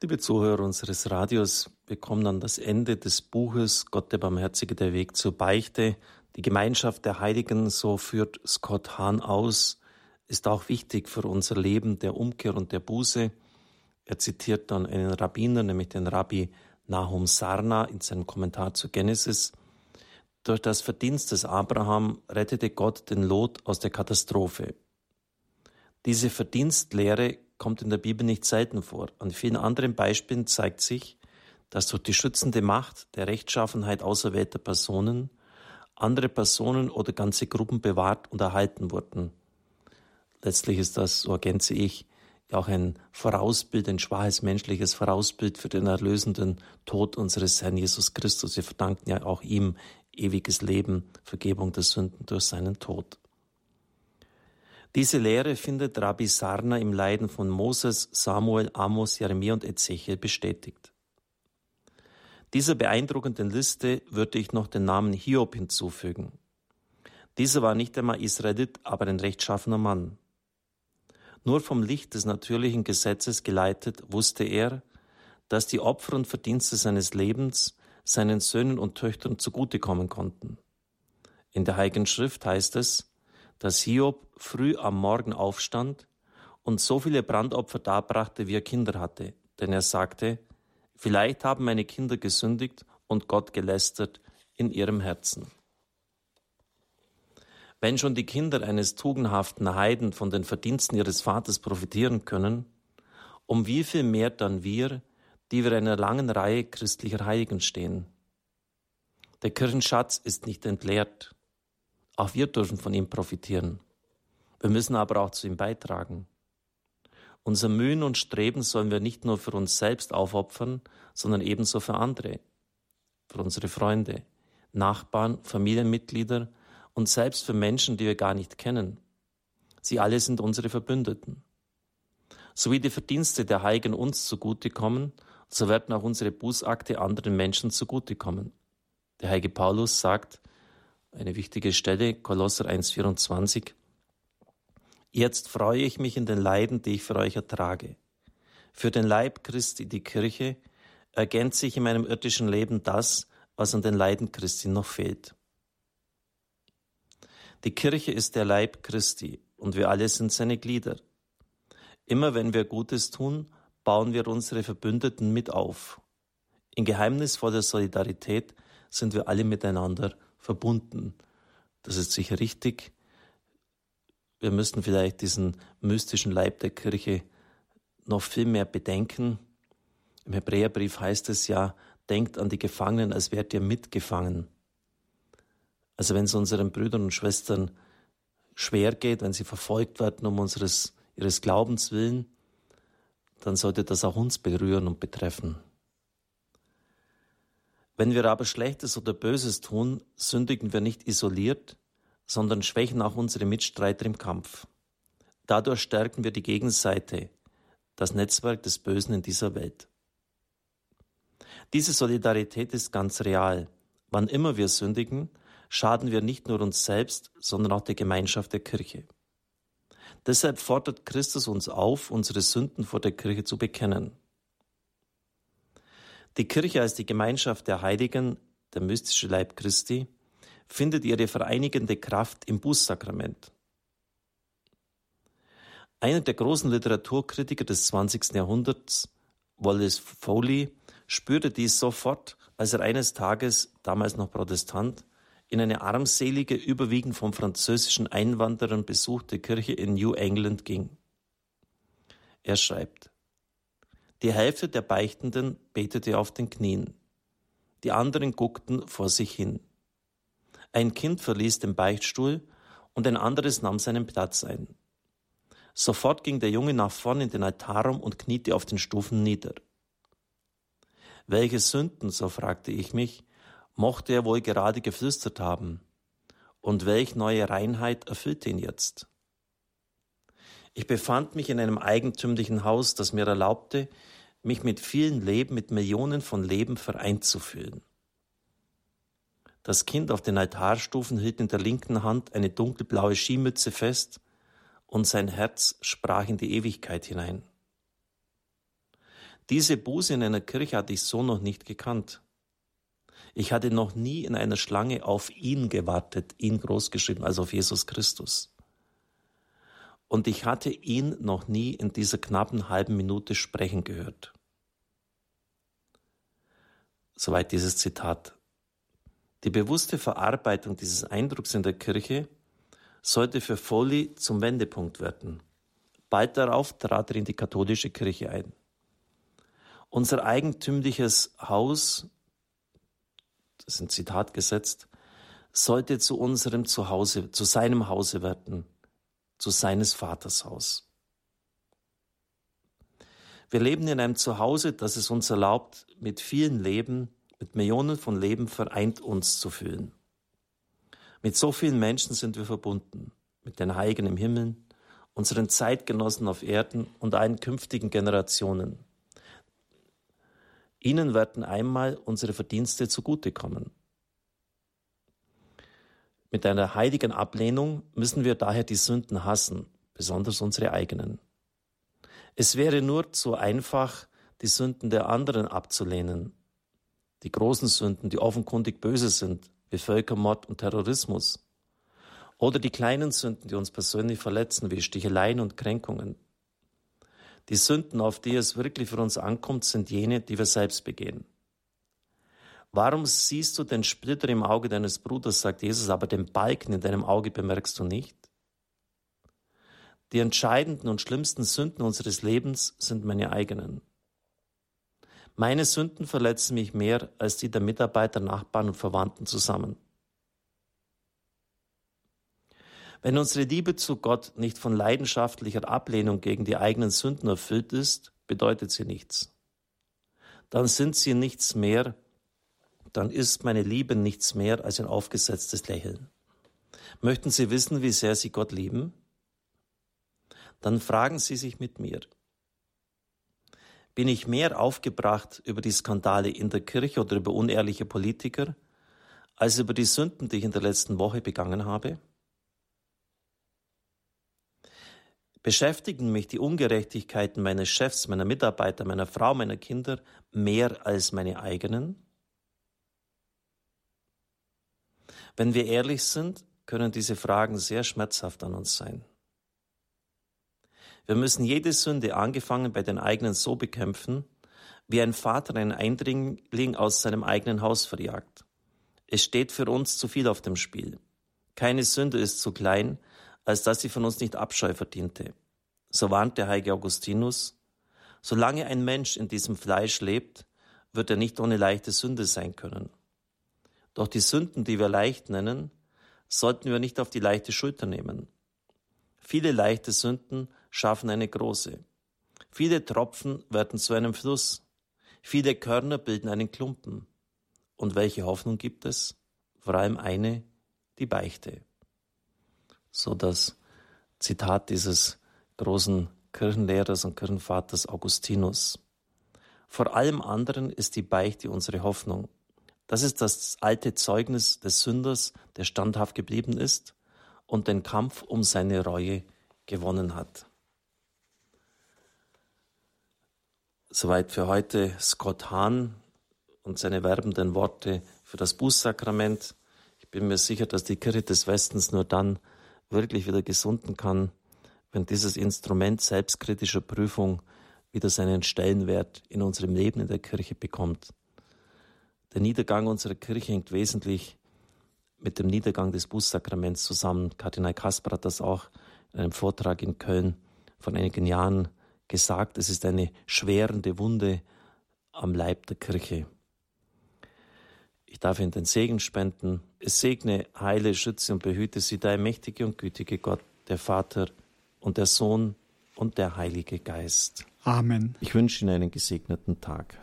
Liebe Zuhörer unseres Radios, wir kommen an das Ende des Buches Gott der Barmherzige, der Weg zur Beichte. Die Gemeinschaft der Heiligen, so führt Scott Hahn aus, ist auch wichtig für unser Leben der Umkehr und der Buße. Er zitiert dann einen Rabbiner, nämlich den Rabbi Nahum Sarna in seinem Kommentar zu Genesis. Durch das Verdienst des Abraham rettete Gott den Lot aus der Katastrophe. Diese Verdienstlehre kommt in der Bibel nicht selten vor. An vielen anderen Beispielen zeigt sich, dass durch die schützende Macht der Rechtschaffenheit auserwählter Personen andere Personen oder ganze Gruppen bewahrt und erhalten wurden. Letztlich ist das, so ergänze ich, auch ein Vorausbild, ein schwaches menschliches Vorausbild für den erlösenden Tod unseres Herrn Jesus Christus. Wir verdanken ja auch ihm ewiges Leben, Vergebung der Sünden durch seinen Tod. Diese Lehre findet Rabbi Sarna im Leiden von Moses, Samuel, Amos, Jeremia und Ezechiel bestätigt. Dieser beeindruckenden Liste würde ich noch den Namen Hiob hinzufügen. Dieser war nicht einmal Israelit, aber ein rechtschaffener Mann. Nur vom Licht des natürlichen Gesetzes geleitet wusste er, dass die Opfer und Verdienste seines Lebens seinen Söhnen und Töchtern zugutekommen konnten. In der Heiligen Schrift heißt es, dass Hiob früh am Morgen aufstand und so viele Brandopfer darbrachte, wie er Kinder hatte. Denn er sagte, vielleicht haben meine Kinder gesündigt und Gott gelästert in ihrem Herzen. Wenn schon die Kinder eines tugendhaften Heiden von den Verdiensten ihres Vaters profitieren können, um wie viel mehr dann wir, die wir in einer langen Reihe christlicher Heiligen stehen. Der Kirchenschatz ist nicht entleert. Auch wir dürfen von ihm profitieren. Wir müssen aber auch zu ihm beitragen. Unser Mühen und Streben sollen wir nicht nur für uns selbst aufopfern, sondern ebenso für andere, für unsere Freunde, Nachbarn, Familienmitglieder und selbst für Menschen, die wir gar nicht kennen. Sie alle sind unsere Verbündeten. So wie die Verdienste der Heiligen uns zugutekommen, so werden auch unsere Bußakte anderen Menschen zugutekommen. Der heilige Paulus sagt, eine wichtige Stelle, Kolosser 1,24. Jetzt freue ich mich in den Leiden, die ich für euch ertrage. Für den Leib Christi, die Kirche, ergänzt sich in meinem irdischen Leben das, was an den Leiden Christi noch fehlt. Die Kirche ist der Leib Christi und wir alle sind seine Glieder. Immer wenn wir Gutes tun, bauen wir unsere Verbündeten mit auf. In geheimnisvoller Solidarität sind wir alle miteinander verbunden. Das ist sicher richtig. Wir müssten vielleicht diesen mystischen Leib der Kirche noch viel mehr bedenken. Im Hebräerbrief heißt es ja, denkt an die Gefangenen, als wärt ihr mitgefangen. Also wenn es unseren Brüdern und Schwestern schwer geht, wenn sie verfolgt werden um unseres, ihres Glaubens willen, dann sollte das auch uns berühren und betreffen. Wenn wir aber Schlechtes oder Böses tun, sündigen wir nicht isoliert, sondern schwächen auch unsere Mitstreiter im Kampf. Dadurch stärken wir die Gegenseite, das Netzwerk des Bösen in dieser Welt. Diese Solidarität ist ganz real. Wann immer wir sündigen, schaden wir nicht nur uns selbst, sondern auch der Gemeinschaft der Kirche. Deshalb fordert Christus uns auf, unsere Sünden vor der Kirche zu bekennen. Die Kirche als die Gemeinschaft der Heiligen, der mystische Leib Christi, findet ihre vereinigende Kraft im Bußsakrament. Einer der großen Literaturkritiker des 20. Jahrhunderts, Wallace Foley, spürte dies sofort, als er eines Tages, damals noch Protestant, in eine armselige, überwiegend von französischen Einwanderern besuchte Kirche in New England ging. Er schreibt, die Hälfte der Beichtenden betete auf den Knien. Die anderen guckten vor sich hin. Ein Kind verließ den Beichtstuhl und ein anderes nahm seinen Platz ein. Sofort ging der Junge nach vorn in den Altarraum und kniete auf den Stufen nieder. Welche Sünden, so fragte ich mich, mochte er wohl gerade geflüstert haben? Und welch neue Reinheit erfüllte ihn jetzt? Ich befand mich in einem eigentümlichen Haus, das mir erlaubte, mich mit vielen Leben, mit Millionen von Leben vereint zu fühlen. Das Kind auf den Altarstufen hielt in der linken Hand eine dunkelblaue Skimütze fest und sein Herz sprach in die Ewigkeit hinein. Diese Buße in einer Kirche hatte ich so noch nicht gekannt. Ich hatte noch nie in einer Schlange auf ihn gewartet, ihn großgeschrieben, also auf Jesus Christus. Und ich hatte ihn noch nie in dieser knappen halben Minute sprechen gehört. Soweit dieses Zitat. Die bewusste Verarbeitung dieses Eindrucks in der Kirche sollte für Foley zum Wendepunkt werden. Bald darauf trat er in die katholische Kirche ein. Unser eigentümliches Haus, das ist ein Zitat gesetzt, sollte zu unserem Zuhause, zu seinem Hause werden, zu seines Vaters Haus. Wir leben in einem Zuhause, das es uns erlaubt, mit vielen Leben, mit Millionen von Leben vereint uns zu fühlen. Mit so vielen Menschen sind wir verbunden, mit den Heiligen im Himmel, unseren Zeitgenossen auf Erden und allen künftigen Generationen. Ihnen werden einmal unsere Verdienste zugutekommen. Mit einer heiligen Ablehnung müssen wir daher die Sünden hassen, besonders unsere eigenen. Es wäre nur zu einfach, die Sünden der anderen abzulehnen. Die großen Sünden, die offenkundig böse sind, wie Völkermord und Terrorismus. Oder die kleinen Sünden, die uns persönlich verletzen, wie Sticheleien und Kränkungen. Die Sünden, auf die es wirklich für uns ankommt, sind jene, die wir selbst begehen. Warum siehst du den Splitter im Auge deines Bruders, sagt Jesus, aber den Balken in deinem Auge bemerkst du nicht? Die entscheidenden und schlimmsten Sünden unseres Lebens sind meine eigenen. Meine Sünden verletzen mich mehr als die der Mitarbeiter, Nachbarn und Verwandten zusammen. Wenn unsere Liebe zu Gott nicht von leidenschaftlicher Ablehnung gegen die eigenen Sünden erfüllt ist, bedeutet sie nichts. Dann sind sie nichts mehr, dann ist meine Liebe nichts mehr als ein aufgesetztes Lächeln. Möchten Sie wissen, wie sehr Sie Gott lieben? Dann fragen Sie sich mit mir. Bin ich mehr aufgebracht über die Skandale in der Kirche oder über unehrliche Politiker, als über die Sünden, die ich in der letzten Woche begangen habe? Beschäftigen mich die Ungerechtigkeiten meines Chefs, meiner Mitarbeiter, meiner Frau, meiner Kinder mehr als meine eigenen? Wenn wir ehrlich sind, können diese Fragen sehr schmerzhaft an uns sein. Wir müssen jede Sünde, angefangen bei den eigenen, so bekämpfen, wie ein Vater einen Eindringling aus seinem eigenen Haus verjagt. Es steht für uns zu viel auf dem Spiel. Keine Sünde ist zu klein, als dass sie von uns nicht Abscheu verdiente. So warnt der heilige Augustinus, solange ein Mensch in diesem Fleisch lebt, wird er nicht ohne leichte Sünde sein können. Doch die Sünden, die wir leicht nennen, sollten wir nicht auf die leichte Schulter nehmen. Viele leichte Sünden schaffen eine große. Viele Tropfen werden zu einem Fluss. Viele Körner bilden einen Klumpen. Und welche Hoffnung gibt es? Vor allem eine, die Beichte. So das Zitat dieses großen Kirchenlehrers und Kirchenvaters Augustinus. Vor allem anderen ist die Beichte unsere Hoffnung. Das ist das alte Zeugnis des Sünders, der standhaft geblieben ist und den Kampf um seine Reue gewonnen hat. Soweit für heute Scott Hahn und seine werbenden Worte für das Bußsakrament. Ich bin mir sicher, dass die Kirche des Westens nur dann wirklich wieder gesunden kann, wenn dieses Instrument selbstkritischer Prüfung wieder seinen Stellenwert in unserem Leben in der Kirche bekommt. Der Niedergang unserer Kirche hängt wesentlich mit dem Niedergang des Bußsakraments zusammen. Kardinal Kasper hat das auch in einem Vortrag in Köln vor einigen Jahren gesagt. Es ist eine schwerende Wunde am Leib der Kirche. Ich darf Ihnen den Segen spenden. Es segne, heile, schütze und behüte Sie, der mächtige und gütige Gott, der Vater und der Sohn und der Heilige Geist. Amen. Ich wünsche Ihnen einen gesegneten Tag.